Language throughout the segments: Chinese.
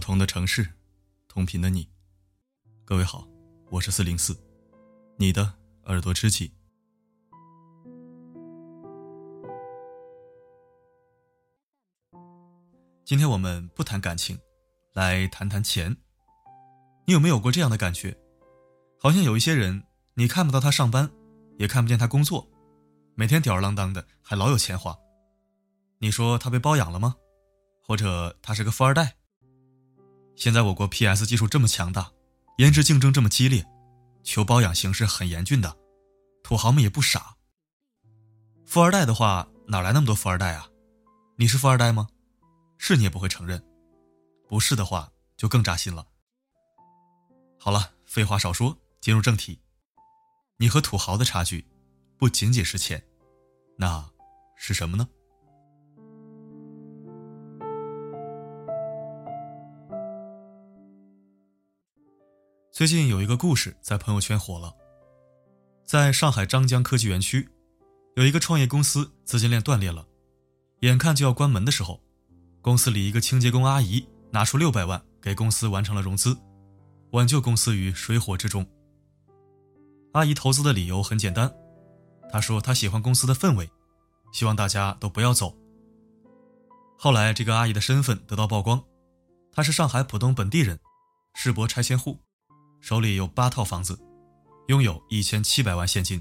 同的城市，同频的你。各位好，我是四零四，你的耳朵知己。今天我们不谈感情，来谈谈钱。你有没有过这样的感觉？好像有一些人，你看不到他上班，也看不见他工作，每天吊儿郎当的，还老有钱花。你说他被包养了吗？或者他是个富二代？现在我国 PS 技术这么强大，颜值竞争这么激烈，求包养形势很严峻的，土豪们也不傻。富二代的话，哪来那么多富二代啊？你是富二代吗？是你也不会承认，不是的话就更扎心了。好了，废话少说，进入正题。你和土豪的差距，不仅仅是钱，那是什么呢？最近有一个故事在朋友圈火了。在上海张江科技园区，有一个创业公司资金链断裂了，眼看就要关门的时候，公司里一个清洁工阿姨拿出六百万给公司完成了融资，挽救公司于水火之中。阿姨投资的理由很简单，她说她喜欢公司的氛围，希望大家都不要走。后来这个阿姨的身份得到曝光，她是上海浦东本地人，世博拆迁户。手里有八套房子，拥有一千七百万现金。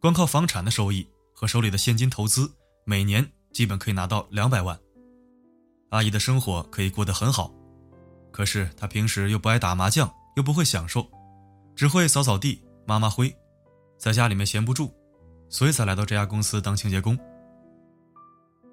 光靠房产的收益和手里的现金投资，每年基本可以拿到两百万。阿姨的生活可以过得很好，可是她平时又不爱打麻将，又不会享受，只会扫扫地、抹抹灰，在家里面闲不住，所以才来到这家公司当清洁工。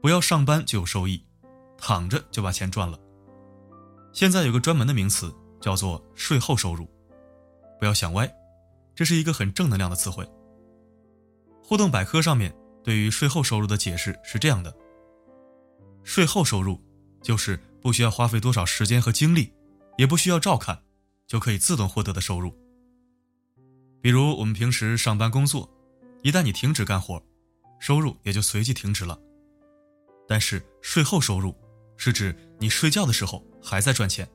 不要上班就有收益，躺着就把钱赚了。现在有个专门的名词。叫做税后收入，不要想歪，这是一个很正能量的词汇。互动百科上面对于税后收入的解释是这样的：税后收入就是不需要花费多少时间和精力，也不需要照看，就可以自动获得的收入。比如我们平时上班工作，一旦你停止干活，收入也就随即停止了。但是税后收入是指你睡觉的时候还在赚钱。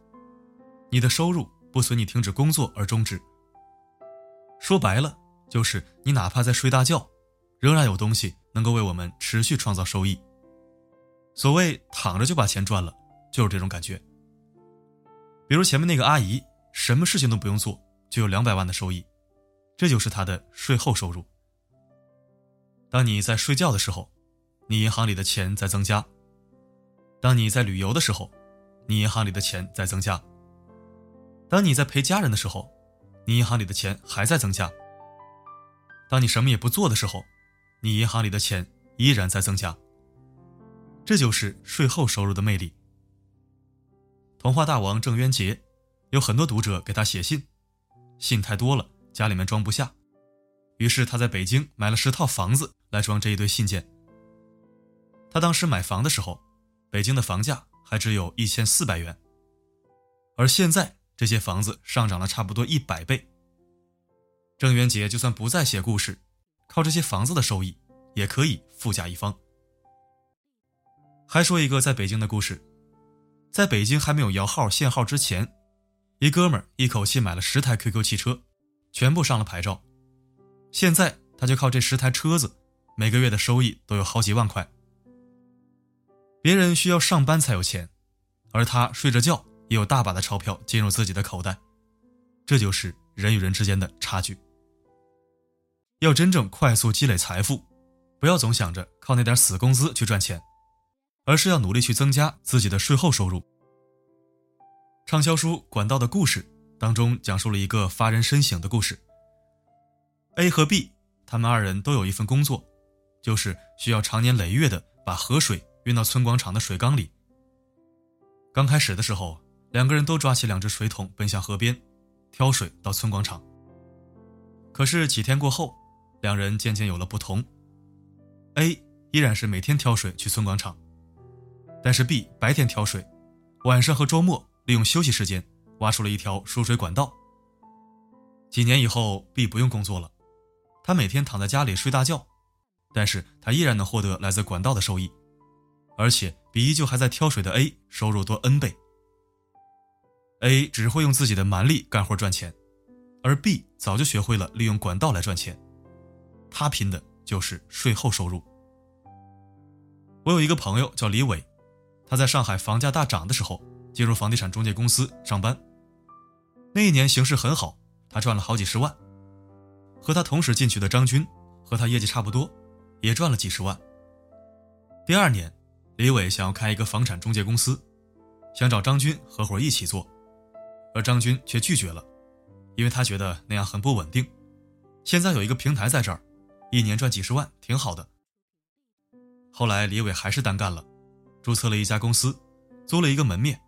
你的收入不随你停止工作而终止。说白了，就是你哪怕在睡大觉，仍然有东西能够为我们持续创造收益。所谓躺着就把钱赚了，就是这种感觉。比如前面那个阿姨，什么事情都不用做，就有两百万的收益，这就是她的税后收入。当你在睡觉的时候，你银行里的钱在增加；当你在旅游的时候，你银行里的钱在增加。当你在陪家人的时候，你银行里的钱还在增加；当你什么也不做的时候，你银行里的钱依然在增加。这就是税后收入的魅力。童话大王郑渊洁，有很多读者给他写信，信太多了，家里面装不下，于是他在北京买了十套房子来装这一堆信件。他当时买房的时候，北京的房价还只有一千四百元，而现在。这些房子上涨了差不多一百倍。郑渊洁就算不再写故事，靠这些房子的收益，也可以富甲一方。还说一个在北京的故事，在北京还没有摇号限号之前，一哥们儿一口气买了十台 QQ 汽车，全部上了牌照。现在他就靠这十台车子，每个月的收益都有好几万块。别人需要上班才有钱，而他睡着觉。也有大把的钞票进入自己的口袋，这就是人与人之间的差距。要真正快速积累财富，不要总想着靠那点死工资去赚钱，而是要努力去增加自己的税后收入。畅销书《管道的故事》当中讲述了一个发人深省的故事。A 和 B 他们二人都有一份工作，就是需要长年累月的把河水运到村广场的水缸里。刚开始的时候。两个人都抓起两只水桶，奔向河边，挑水到村广场。可是几天过后，两人渐渐有了不同。A 依然是每天挑水去村广场，但是 B 白天挑水，晚上和周末利用休息时间挖出了一条输水管道。几年以后，B 不用工作了，他每天躺在家里睡大觉，但是他依然能获得来自管道的收益，而且比依旧还在挑水的 A 收入多 N 倍。A 只会用自己的蛮力干活赚钱，而 B 早就学会了利用管道来赚钱。他拼的就是税后收入。我有一个朋友叫李伟，他在上海房价大涨的时候进入房地产中介公司上班。那一年形势很好，他赚了好几十万。和他同时进去的张军，和他业绩差不多，也赚了几十万。第二年，李伟想要开一个房产中介公司，想找张军合伙一起做，而张军却拒绝了，因为他觉得那样很不稳定。现在有一个平台在这儿，一年赚几十万，挺好的。后来李伟还是单干了，注册了一家公司，租了一个门面，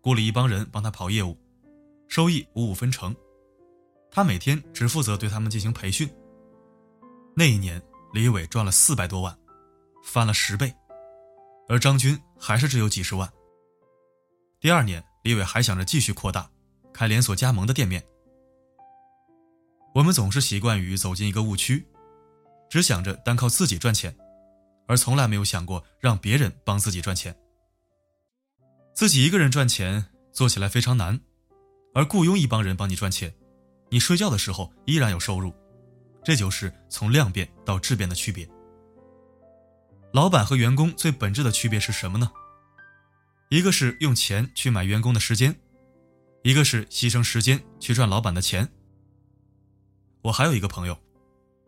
雇了一帮人帮他跑业务，收益五五分成。他每天只负责对他们进行培训。那一年，李伟赚了四百多万，翻了十倍，而张军还是只有几十万。第二年，李伟还想着继续扩大，开连锁加盟的店面。我们总是习惯于走进一个误区，只想着单靠自己赚钱，而从来没有想过让别人帮自己赚钱。自己一个人赚钱做起来非常难，而雇佣一帮人帮你赚钱。你睡觉的时候依然有收入，这就是从量变到质变的区别。老板和员工最本质的区别是什么呢？一个是用钱去买员工的时间，一个是牺牲时间去赚老板的钱。我还有一个朋友，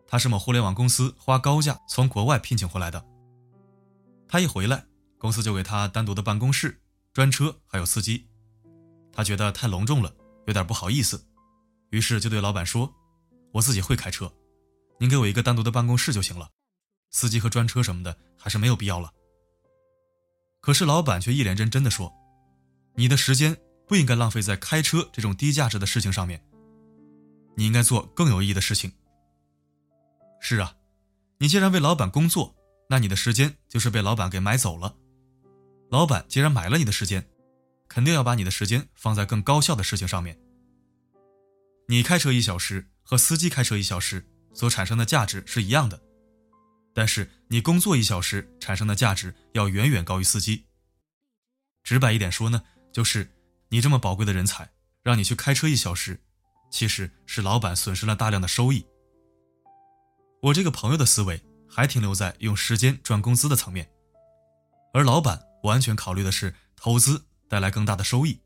他是某互联网公司花高价从国外聘请回来的。他一回来，公司就给他单独的办公室、专车还有司机，他觉得太隆重了，有点不好意思。于是就对老板说：“我自己会开车，您给我一个单独的办公室就行了，司机和专车什么的还是没有必要了。”可是老板却一脸认真的说：“你的时间不应该浪费在开车这种低价值的事情上面，你应该做更有意义的事情。”是啊，你既然为老板工作，那你的时间就是被老板给买走了。老板既然买了你的时间，肯定要把你的时间放在更高效的事情上面。你开车一小时和司机开车一小时所产生的价值是一样的，但是你工作一小时产生的价值要远远高于司机。直白一点说呢，就是你这么宝贵的人才，让你去开车一小时，其实是老板损失了大量的收益。我这个朋友的思维还停留在用时间赚工资的层面，而老板完全考虑的是投资带来更大的收益，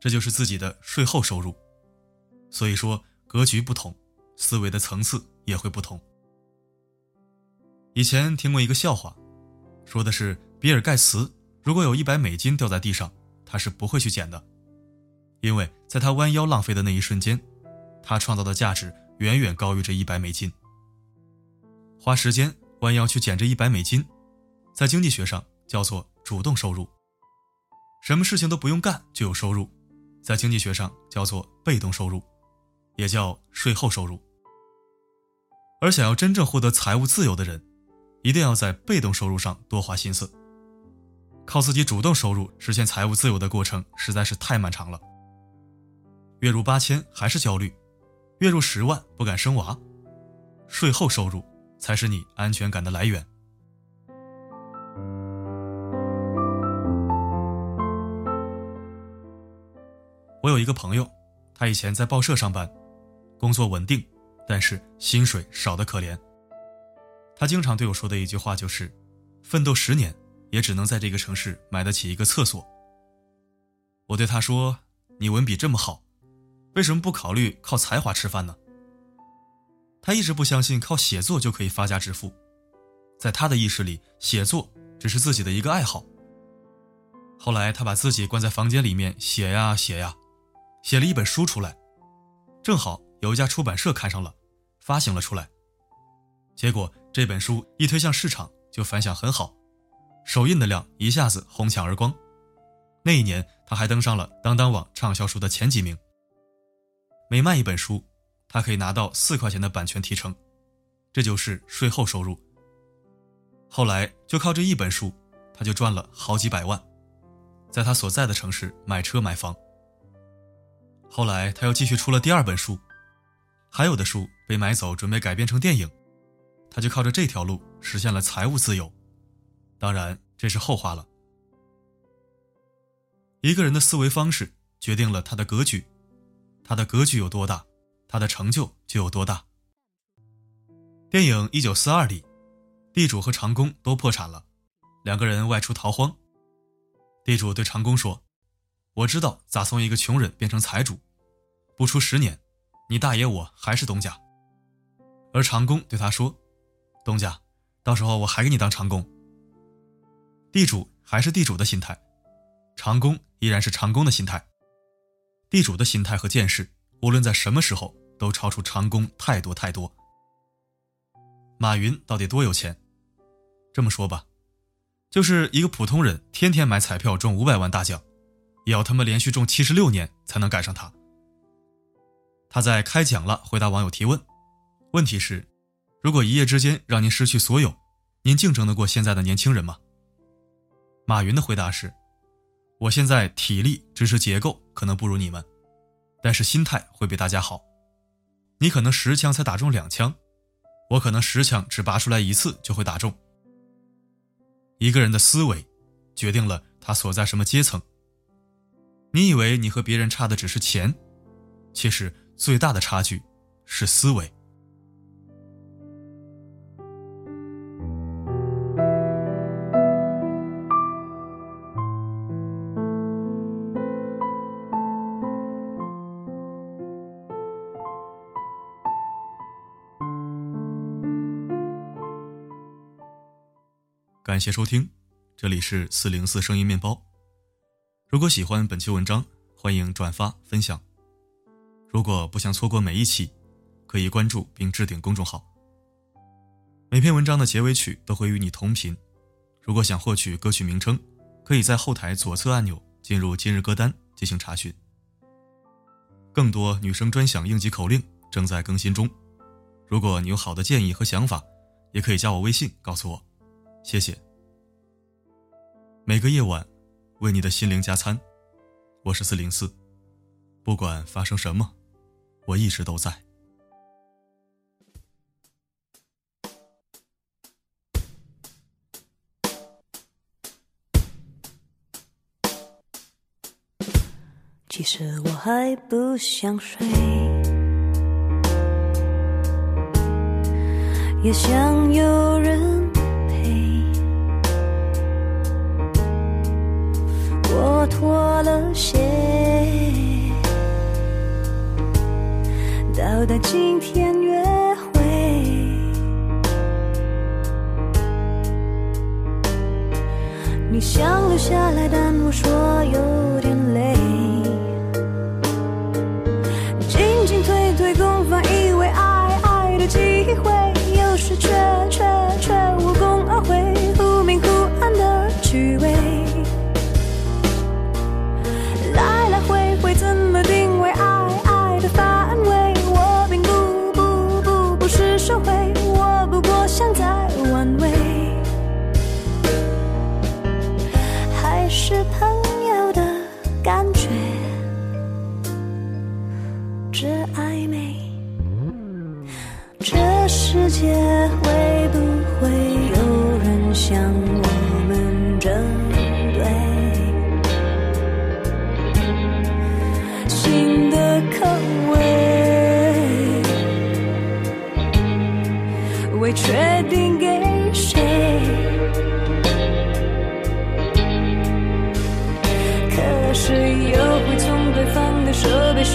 这就是自己的税后收入。所以说，格局不同，思维的层次也会不同。以前听过一个笑话，说的是比尔盖茨如果有一百美金掉在地上，他是不会去捡的，因为在他弯腰浪费的那一瞬间，他创造的价值远远高于这一百美金。花时间弯腰去捡这一百美金，在经济学上叫做主动收入，什么事情都不用干就有收入，在经济学上叫做被动收入。也叫税后收入。而想要真正获得财务自由的人，一定要在被动收入上多花心思。靠自己主动收入实现财务自由的过程实在是太漫长了。月入八千还是焦虑，月入十万不敢生娃，税后收入才是你安全感的来源。我有一个朋友，他以前在报社上班。工作稳定，但是薪水少得可怜。他经常对我说的一句话就是：“奋斗十年，也只能在这个城市买得起一个厕所。”我对他说：“你文笔这么好，为什么不考虑靠才华吃饭呢？”他一直不相信靠写作就可以发家致富，在他的意识里，写作只是自己的一个爱好。后来，他把自己关在房间里面写呀写呀，写了一本书出来，正好。有一家出版社看上了，发行了出来。结果这本书一推向市场就反响很好，首印的量一下子哄抢而光。那一年他还登上了当当网畅销书的前几名。每卖一本书，他可以拿到四块钱的版权提成，这就是税后收入。后来就靠这一本书，他就赚了好几百万，在他所在的城市买车买房。后来他又继续出了第二本书。还有的书被买走，准备改编成电影，他就靠着这条路实现了财务自由。当然，这是后话了。一个人的思维方式决定了他的格局。他的格局有多大，他的成就就有多大。电影《一九四二》里，地主和长工都破产了，两个人外出逃荒。地主对长工说：“我知道咋从一个穷人变成财主，不出十年，你大爷我还是东家。”而长工对他说：“东家，到时候我还给你当长工。”地主还是地主的心态，长工依然是长工的心态。地主的心态和见识，无论在什么时候都超出长工太多太多。马云到底多有钱？这么说吧，就是一个普通人，天天买彩票中五百万大奖，也要他妈连续中七十六年才能赶上他。他在开讲了回答网友提问，问题是：如果一夜之间让您失去所有，您竞争得过现在的年轻人吗？马云的回答是。我现在体力、知识结构可能不如你们，但是心态会比大家好。你可能十枪才打中两枪，我可能十枪只拔出来一次就会打中。一个人的思维，决定了他所在什么阶层。你以为你和别人差的只是钱，其实最大的差距是思维。感谢收听，这里是四零四声音面包。如果喜欢本期文章，欢迎转发分享。如果不想错过每一期，可以关注并置顶公众号。每篇文章的结尾曲都会与你同频。如果想获取歌曲名称，可以在后台左侧按钮进入今日歌单进行查询。更多女生专享应急口令正在更新中。如果你有好的建议和想法，也可以加我微信告诉我。谢谢。每个夜晚，为你的心灵加餐。我是四零四，不管发生什么，我一直都在。其实我还不想睡，也想有人。脱了鞋，到达今天约会。你想留下来，但我说有点累。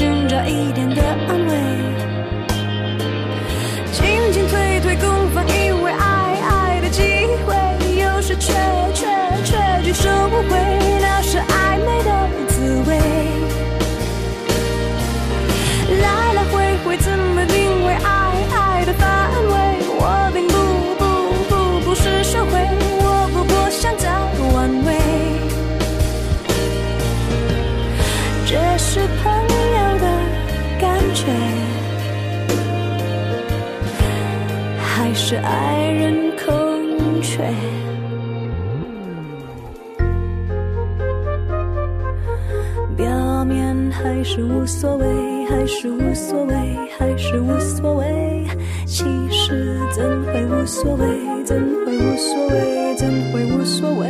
寻找一点的安慰，是爱人空缺，表面还是无所谓，还是无所谓，还是无所谓。其实怎会无所谓，怎会无所谓，怎会无所谓？